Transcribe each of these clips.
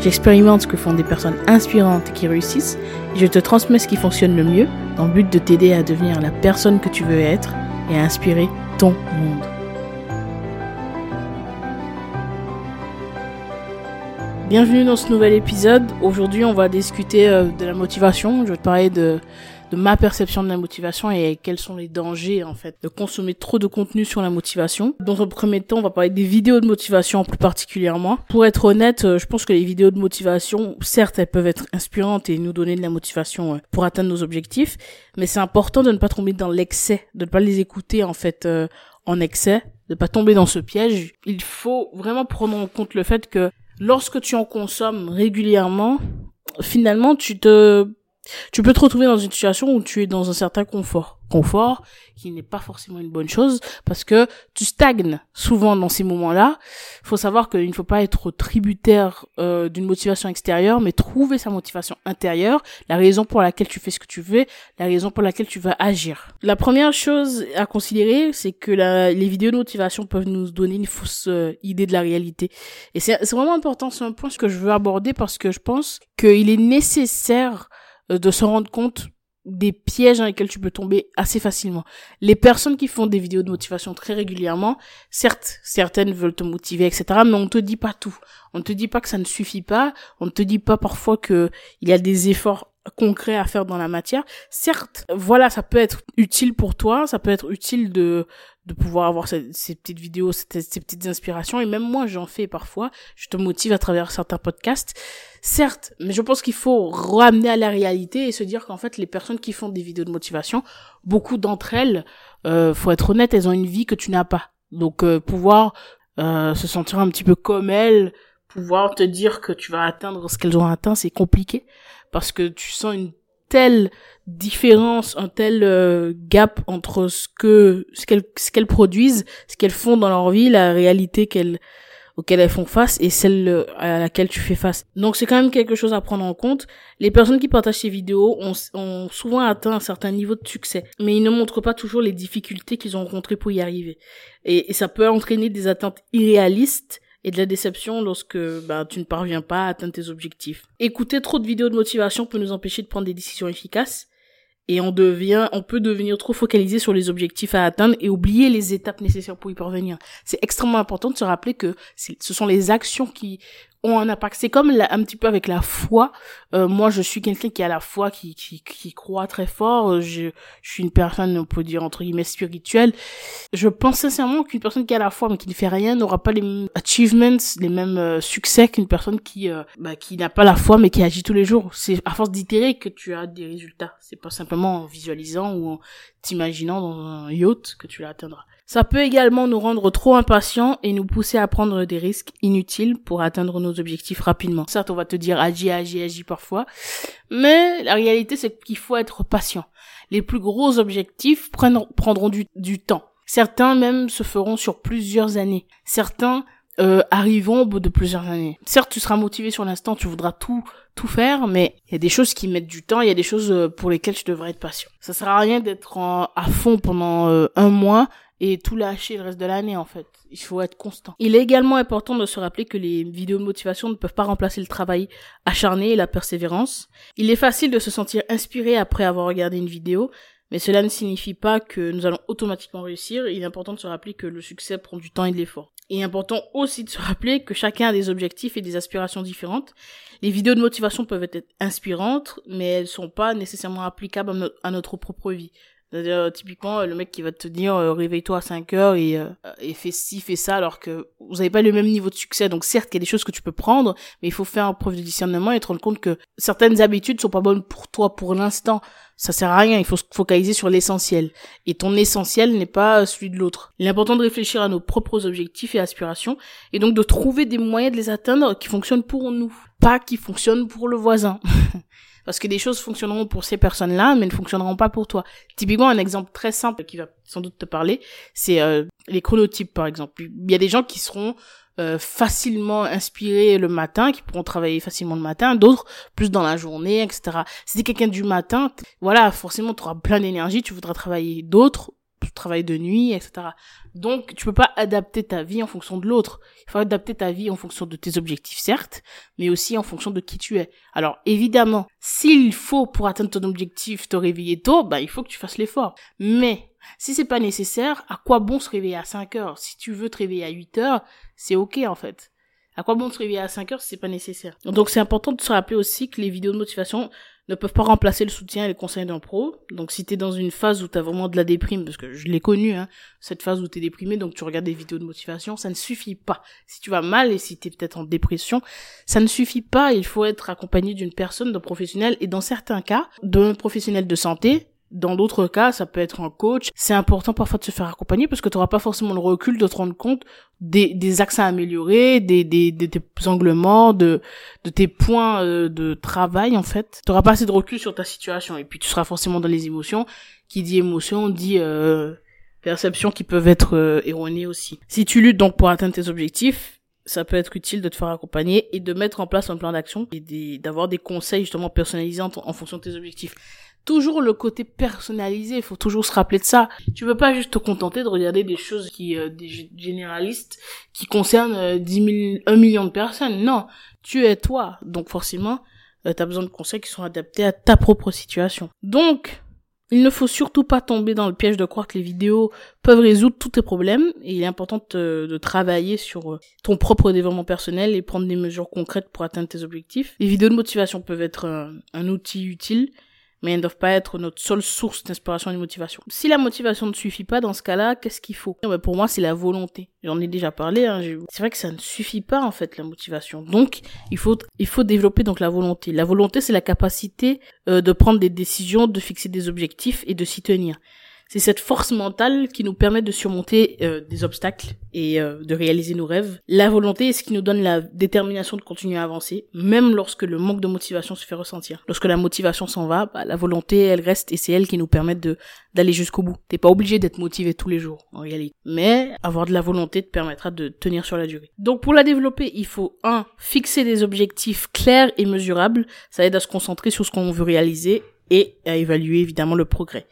j'expérimente ce que font des personnes inspirantes qui réussissent et je te transmets ce qui fonctionne le mieux dans le but de t'aider à devenir la personne que tu veux être et à inspirer ton monde. Bienvenue dans ce nouvel épisode. Aujourd'hui, on va discuter euh, de la motivation. Je vais te parler de, ma perception de la motivation et quels sont les dangers, en fait, de consommer trop de contenu sur la motivation. Dans un premier temps, on va parler des vidéos de motivation plus particulièrement. Pour être honnête, euh, je pense que les vidéos de motivation, certes, elles peuvent être inspirantes et nous donner de la motivation euh, pour atteindre nos objectifs, mais c'est important de ne pas tomber dans l'excès, de ne pas les écouter, en fait, en excès, de pas tomber dans ce piège. Il faut vraiment prendre en compte le fait que lorsque tu en consommes régulièrement, finalement, tu te, tu peux te retrouver dans une situation où tu es dans un certain confort confort, qui n'est pas forcément une bonne chose, parce que tu stagnes souvent dans ces moments-là. Il faut savoir qu'il ne faut pas être tributaire euh, d'une motivation extérieure, mais trouver sa motivation intérieure, la raison pour laquelle tu fais ce que tu veux, la raison pour laquelle tu vas agir. La première chose à considérer, c'est que la, les vidéos de motivation peuvent nous donner une fausse euh, idée de la réalité. Et c'est vraiment important, c'est un point que je veux aborder parce que je pense qu'il est nécessaire euh, de se rendre compte des pièges dans lesquels tu peux tomber assez facilement. Les personnes qui font des vidéos de motivation très régulièrement, certes, certaines veulent te motiver, etc., mais on te dit pas tout. On te dit pas que ça ne suffit pas. On te dit pas parfois que il y a des efforts concrets à faire dans la matière. Certes, voilà, ça peut être utile pour toi, ça peut être utile de de pouvoir avoir ces, petites vidéos, ces, petites inspirations. Et même moi, j'en fais parfois. Je te motive à travers certains podcasts. Certes, mais je pense qu'il faut ramener à la réalité et se dire qu'en fait, les personnes qui font des vidéos de motivation, beaucoup d'entre elles, euh, faut être honnête, elles ont une vie que tu n'as pas. Donc, euh, pouvoir euh, se sentir un petit peu comme elles, pouvoir te dire que tu vas atteindre ce qu'elles ont atteint, c'est compliqué parce que tu sens une telle différence, un tel euh, gap entre ce que ce qu'elles ce qu'elles produisent, ce qu'elles font dans leur vie, la réalité qu'elles auxquelles elles font face et celle euh, à laquelle tu fais face. Donc c'est quand même quelque chose à prendre en compte. Les personnes qui partagent ces vidéos ont, ont souvent atteint un certain niveau de succès, mais ils ne montrent pas toujours les difficultés qu'ils ont rencontrées pour y arriver. Et, et ça peut entraîner des attentes irréalistes et de la déception lorsque bah, tu ne parviens pas à atteindre tes objectifs. Écouter trop de vidéos de motivation peut nous empêcher de prendre des décisions efficaces et on devient, on peut devenir trop focalisé sur les objectifs à atteindre et oublier les étapes nécessaires pour y parvenir. C'est extrêmement important de se rappeler que ce sont les actions qui ont un impact. C'est comme un petit peu avec la foi. Euh, moi, je suis quelqu'un qui a la foi, qui, qui, qui croit très fort. Je, je suis une personne, on peut dire, entre guillemets, spirituelle. Je pense sincèrement qu'une personne qui a la foi, mais qui ne fait rien, n'aura pas les mêmes achievements, les mêmes euh, succès qu'une personne qui, euh, bah, qui n'a pas la foi, mais qui agit tous les jours. C'est à force d'itérer que tu as des résultats. C'est pas simplement en visualisant ou en t'imaginant dans un yacht que tu l'atteindras. Ça peut également nous rendre trop impatients et nous pousser à prendre des risques inutiles pour atteindre nos objectifs rapidement. Certes, on va te dire agis, agis, agis parfois, mais la réalité c'est qu'il faut être patient. Les plus gros objectifs prendront du, temps. Certains même se feront sur plusieurs années. Certains euh, arriveront au bout de plusieurs années. Certes, tu seras motivé sur l'instant, tu voudras tout tout faire, mais il y a des choses qui mettent du temps, il y a des choses euh, pour lesquelles tu devrais être patient. Ça sert à rien d'être à fond pendant euh, un mois et tout lâcher le reste de l'année en fait. Il faut être constant. Il est également important de se rappeler que les vidéos de motivation ne peuvent pas remplacer le travail acharné et la persévérance. Il est facile de se sentir inspiré après avoir regardé une vidéo, mais cela ne signifie pas que nous allons automatiquement réussir. Il est important de se rappeler que le succès prend du temps et de l'effort. Il est important aussi de se rappeler que chacun a des objectifs et des aspirations différentes. Les vidéos de motivation peuvent être inspirantes, mais elles sont pas nécessairement applicables à notre propre vie. C'est-à-dire, typiquement, le mec qui va te dire, euh, réveille-toi à 5 heures et, euh, et fais ci, fais ça, alors que vous n'avez pas le même niveau de succès. Donc, certes, il y a des choses que tu peux prendre, mais il faut faire preuve de discernement et te rendre compte que certaines habitudes sont pas bonnes pour toi pour l'instant. Ça sert à rien. Il faut se focaliser sur l'essentiel. Et ton essentiel n'est pas celui de l'autre. Il est important de réfléchir à nos propres objectifs et aspirations et donc de trouver des moyens de les atteindre qui fonctionnent pour nous, pas qui fonctionnent pour le voisin. Parce que des choses fonctionneront pour ces personnes-là, mais ne fonctionneront pas pour toi. Typiquement, un exemple très simple qui va sans doute te parler, c'est euh, les chronotypes, par exemple. Il y a des gens qui seront euh, facilement inspirés le matin, qui pourront travailler facilement le matin, d'autres plus dans la journée, etc. Si t'es quelqu'un du matin, voilà, forcément tu auras plein d'énergie, tu voudras travailler d'autres, travailler de nuit, etc. Donc tu peux pas adapter ta vie en fonction de l'autre. Il faut adapter ta vie en fonction de tes objectifs, certes, mais aussi en fonction de qui tu es. Alors évidemment, s'il faut pour atteindre ton objectif te réveiller tôt, bah il faut que tu fasses l'effort. Mais si c'est pas nécessaire, à quoi bon se réveiller à 5 heures? Si tu veux te réveiller à 8 heures, c'est ok en fait. À quoi bon se réveiller à 5 heures si c'est pas nécessaire? Donc c'est important de se rappeler aussi que les vidéos de motivation ne peuvent pas remplacer le soutien et les conseils d'un pro. Donc si t'es dans une phase où t'as vraiment de la déprime, parce que je l'ai connu, hein, cette phase où t'es déprimé, donc tu regardes des vidéos de motivation, ça ne suffit pas. Si tu vas mal et si t'es peut-être en dépression, ça ne suffit pas. Il faut être accompagné d'une personne, d'un professionnel, et dans certains cas, d'un professionnel de santé, dans d'autres cas, ça peut être un coach. C'est important parfois de se faire accompagner parce que tu n'auras pas forcément le recul de te rendre compte des, des axes à améliorer, des, des, des, tes anglements, de, de tes points euh, de travail en fait. Tu n'auras pas assez de recul sur ta situation et puis tu seras forcément dans les émotions. Qui dit émotion dit euh, perceptions qui peuvent être euh, erronées aussi. Si tu luttes donc pour atteindre tes objectifs, ça peut être utile de te faire accompagner et de mettre en place un plan d'action et d'avoir des conseils justement personnalisés en fonction de tes objectifs toujours le côté personnalisé, il faut toujours se rappeler de ça. Tu veux pas juste te contenter de regarder des choses qui euh, des généralistes qui concernent euh, 10 000, 1 million de personnes. Non, tu es toi, donc forcément, euh, tu as besoin de conseils qui sont adaptés à ta propre situation. Donc, il ne faut surtout pas tomber dans le piège de croire que les vidéos peuvent résoudre tous tes problèmes et il est important de, travailler sur euh, ton propre développement personnel et prendre des mesures concrètes pour atteindre tes objectifs. Les vidéos de motivation peuvent être un outil utile, mais elles ne doivent pas être notre seule source d'inspiration et de motivation. Si la motivation ne suffit pas, dans ce cas-là, qu'est-ce qu'il faut? Pour moi, c'est la volonté. J'en ai déjà parlé. Hein, c'est vrai que ça ne suffit pas en fait la motivation. Donc, il faut il faut développer donc la volonté. La volonté, c'est la capacité euh, de prendre des décisions, de fixer des objectifs et de s'y tenir. C'est cette force mentale qui nous permet de surmonter euh, des obstacles et euh, de réaliser nos rêves. La volonté est ce qui nous donne la détermination de continuer à avancer, même lorsque le manque de motivation se fait ressentir. Lorsque la motivation s'en va, bah, la volonté, elle reste et c'est elle qui nous permet de d'aller jusqu'au bout. T'es pas obligé d'être motivé tous les jours, en réalité. Mais avoir de la volonté te permettra de tenir sur la durée. Donc pour la développer, il faut un fixer des objectifs clairs et mesurables. Ça aide à se concentrer sur ce qu'on veut réaliser et à évaluer évidemment le progrès.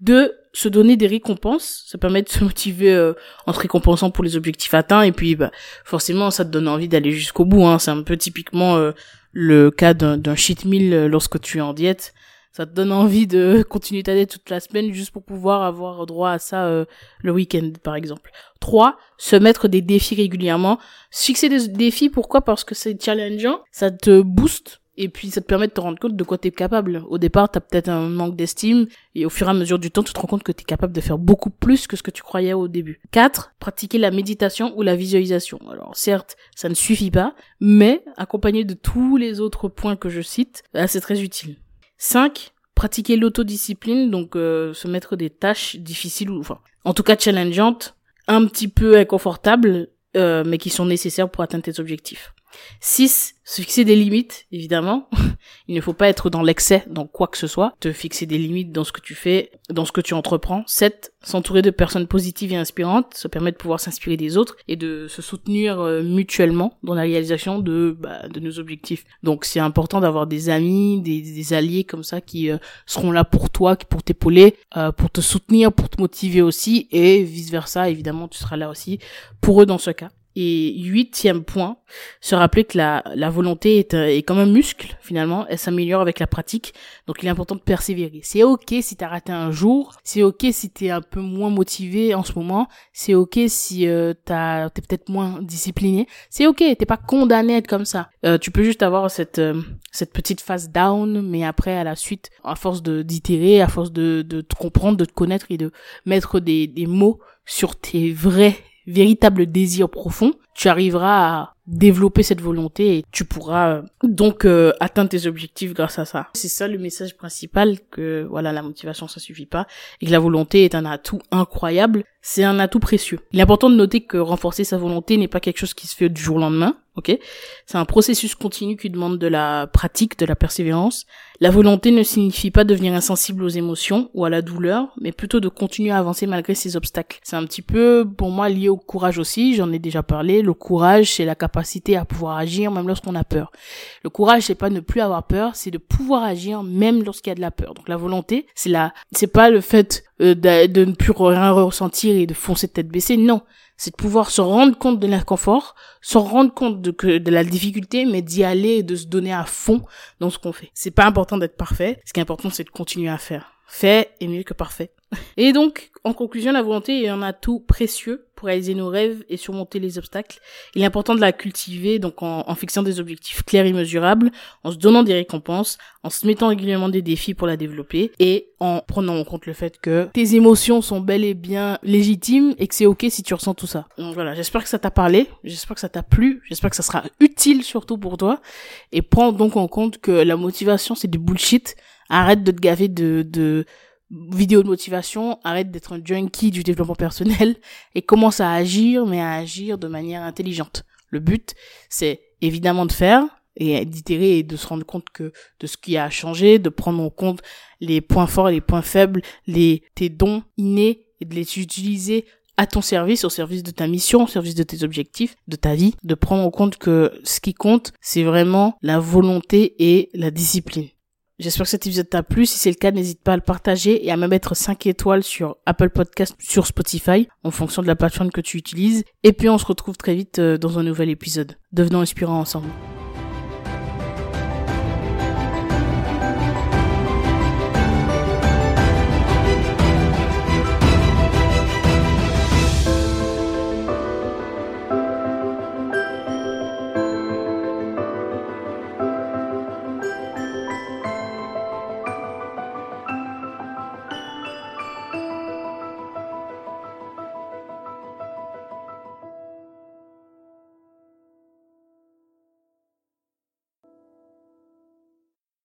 Deux, se donner des récompenses, ça permet de se motiver euh, en te récompensant pour les objectifs atteints et puis bah, forcément ça te donne envie d'aller jusqu'au bout. Hein. C'est un peu typiquement euh, le cas d'un cheat meal euh, lorsque tu es en diète. Ça te donne envie de continuer ta diète toute la semaine juste pour pouvoir avoir droit à ça le week-end par exemple. Trois, se mettre des défis régulièrement. Fixer des défis, pourquoi? Parce que c'est challengeant, ça te booste et puis ça te permet de te rendre compte de quoi tu es capable. Au départ, tu as peut-être un manque d'estime et au fur et à mesure du temps, tu te rends compte que tu es capable de faire beaucoup plus que ce que tu croyais au début. 4. Pratiquer la méditation ou la visualisation. Alors certes, ça ne suffit pas, mais accompagné de tous les autres points que je cite, bah, c'est très utile. 5. Pratiquer l'autodiscipline, donc euh, se mettre des tâches difficiles ou enfin, en tout cas challengeantes, un petit peu inconfortables, euh, mais qui sont nécessaires pour atteindre tes objectifs. 6. Se fixer des limites, évidemment. Il ne faut pas être dans l'excès dans quoi que ce soit. Te fixer des limites dans ce que tu fais, dans ce que tu entreprends. 7. S'entourer de personnes positives et inspirantes. Ça permet de pouvoir s'inspirer des autres et de se soutenir euh, mutuellement dans la réalisation de, bah, de nos objectifs. Donc c'est important d'avoir des amis, des, alliés comme ça qui euh, seront là pour toi, pour t'épauler, euh, pour te soutenir, pour te motiver aussi et vice versa. Évidemment, tu seras là aussi pour eux dans ce cas. Et huitième point, se rappeler que la, la volonté est, est comme un muscle, finalement, elle s'améliore avec la pratique, donc il est important de persévérer. C'est ok si t'as raté un jour, c'est ok si t'es un peu moins motivé en ce moment, c'est ok si euh, t'as, t'es peut-être moins discipliné, c'est ok, t'es pas condamné à être comme ça. Euh, tu peux juste avoir cette, euh, cette petite phase down, mais après, à la suite, à force de d'itérer, à force de, de te comprendre, de te connaître et de mettre des, des mots sur tes vrais véritable désir profond, tu arriveras à développer cette volonté et tu pourras euh, donc euh, atteindre tes objectifs grâce à ça. C'est ça le message principal que voilà la motivation ça suffit pas et que la volonté est un atout incroyable, c'est un atout précieux. Il est important de noter que renforcer sa volonté n'est pas quelque chose qui se fait du jour au lendemain, OK? C'est un processus continu qui demande de la pratique, de la persévérance. La volonté ne signifie pas devenir insensible aux émotions ou à la douleur, mais plutôt de continuer à avancer malgré ces obstacles. C'est un petit peu pour moi lié au courage aussi, j'en ai déjà parlé, le courage c'est la capacité à pouvoir agir même lorsqu'on a peur. Le courage, c'est pas ne plus avoir peur, c'est de pouvoir agir même lorsqu'il y a de la peur. Donc la volonté, c'est la, c'est pas le fait euh, de, ne plus rien ressentir et de foncer tête baissée. Non, c'est de pouvoir se rendre compte de l'inconfort, se rendre compte de, que, de la difficulté, mais d'y aller et de se donner à fond dans ce qu'on fait. C'est pas important d'être parfait. Ce qui est important, c'est de continuer à faire. Fait est mieux que parfait. Et donc, en conclusion, la volonté est un atout précieux pour réaliser nos rêves et surmonter les obstacles. Il est important de la cultiver, donc en, fixant des objectifs clairs et mesurables, en se donnant des récompenses, en se mettant régulièrement des défis pour la développer, et en prenant en compte le fait que tes émotions sont bel et bien légitimes et que c'est ok si tu ressens tout ça. Donc voilà, j'espère que ça t'a parlé, j'espère que ça t'a plu, j'espère que ça sera utile surtout pour toi, et prends donc en compte que la motivation c'est du bullshit, arrête de te gaver de, de vidéos de motivation, arrête d'être un junkie du développement personnel et commence à agir, mais à agir de manière intelligente. Le but, c'est évidemment de faire et d'itérer et de se rendre compte que de ce qui a changé, de prendre en compte les points forts et les points faibles, les tes dons innés et de les utiliser à ton service, au service de ta mission, au service de tes objectifs, de ta vie, de prendre en compte que ce qui compte, c'est vraiment la volonté et la discipline. J'espère que cet épisode t'a plu. Si c'est le cas, n'hésite pas à le partager et à me mettre 5 étoiles sur Apple Podcast, sur Spotify, en fonction de la plateforme que tu utilises. Et puis on se retrouve très vite euh, dans un nouvel épisode. Devenons inspirants ensemble.